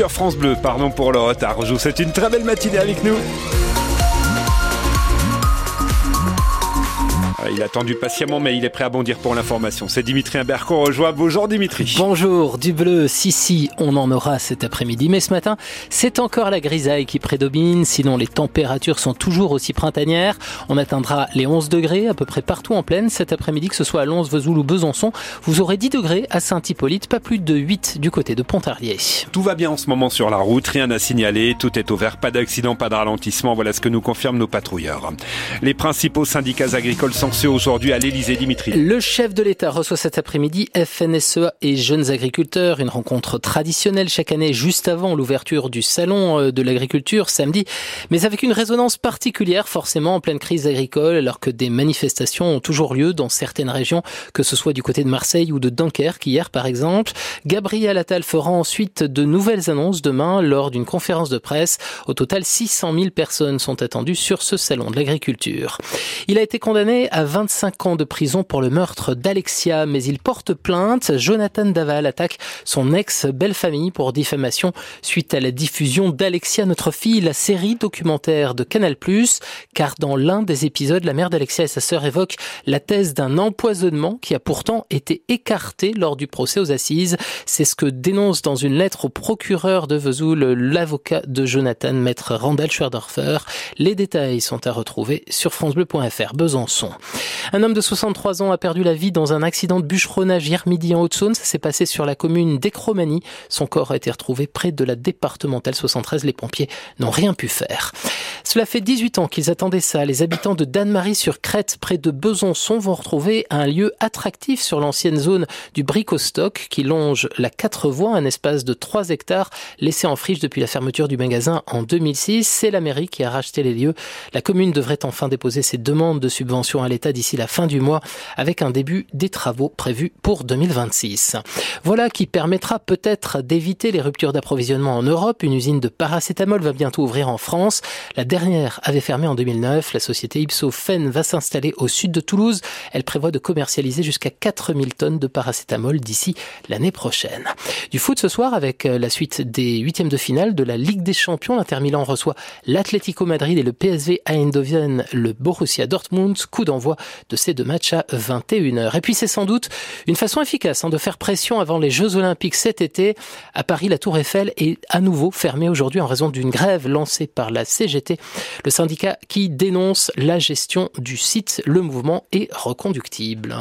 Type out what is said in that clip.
sur France Bleu. Pardon pour le retard. Je vous souhaite une très belle matinée avec nous. Il a attendu patiemment, mais il est prêt à bondir pour l'information. C'est Dimitri Imbert qu'on rejoint. Bonjour Dimitri. Bonjour, du bleu, si si, on en aura cet après-midi. Mais ce matin, c'est encore la grisaille qui prédomine. Sinon, les températures sont toujours aussi printanières. On atteindra les 11 degrés à peu près partout en plaine cet après-midi, que ce soit à Lons, Vesoul ou Besançon. Vous aurez 10 degrés à Saint-Hippolyte, pas plus de 8 du côté de Pontarlier. Tout va bien en ce moment sur la route, rien à signaler, tout est au vert, pas d'accident, pas de ralentissement. Voilà ce que nous confirment nos patrouilleurs. Les principaux syndicats agricoles sont aujourd'hui à l'Elysée, Dimitri. Le chef de l'État reçoit cet après-midi FNSEA et jeunes agriculteurs, une rencontre traditionnelle chaque année juste avant l'ouverture du salon euh, de l'agriculture samedi, mais avec une résonance particulière forcément en pleine crise agricole alors que des manifestations ont toujours lieu dans certaines régions, que ce soit du côté de Marseille ou de Dunkerque hier par exemple. Gabriel Attal fera ensuite de nouvelles annonces demain lors d'une conférence de presse. Au total, 600 000 personnes sont attendues sur ce salon de l'agriculture. Il a été condamné à 25 ans de prison pour le meurtre d'Alexia, mais il porte plainte. Jonathan Daval attaque son ex-belle-famille pour diffamation suite à la diffusion d'Alexia, notre fille, la série documentaire de Canal+, car dans l'un des épisodes, la mère d'Alexia et sa sœur évoquent la thèse d'un empoisonnement qui a pourtant été écarté lors du procès aux assises. C'est ce que dénonce dans une lettre au procureur de Vesoul l'avocat de Jonathan, maître Randall Schwerdorfer. Les détails sont à retrouver sur francebleu.fr. Besançon. Un homme de 63 ans a perdu la vie dans un accident de bûcheronnage hier midi en Haute-Saône. Ça s'est passé sur la commune d'Ecromanie. Son corps a été retrouvé près de la départementale 73. Les pompiers n'ont rien pu faire. Cela fait 18 ans qu'ils attendaient ça. Les habitants de Danemarie sur Crète, près de Besançon, vont retrouver un lieu attractif sur l'ancienne zone du Bricostock qui longe la quatre voies, un espace de 3 hectares laissé en friche depuis la fermeture du magasin en 2006. C'est la mairie qui a racheté les lieux. La commune devrait enfin déposer ses demandes de subvention à l'État d'ici la fin du mois avec un début des travaux prévus pour 2026. Voilà qui permettra peut-être d'éviter les ruptures d'approvisionnement en Europe. Une usine de paracétamol va bientôt ouvrir en France. La dernière avait fermé en 2009. La société Ipsofen va s'installer au sud de Toulouse. Elle prévoit de commercialiser jusqu'à 4000 tonnes de paracétamol d'ici l'année prochaine. Du foot ce soir avec euh, la suite des huitièmes de finale de la Ligue des Champions. L'Inter Milan reçoit l'Atlético Madrid et le PSV Eindhoven, le Borussia Dortmund. Coup d'envoi de ces deux matchs à 21h. Et puis c'est sans doute une façon efficace hein, de faire pression avant les Jeux Olympiques cet été. À Paris, la Tour Eiffel est à nouveau fermée aujourd'hui en raison d'une grève lancée par la CGT, le syndicat qui dénonce la gestion du site. Le mouvement est reconductible.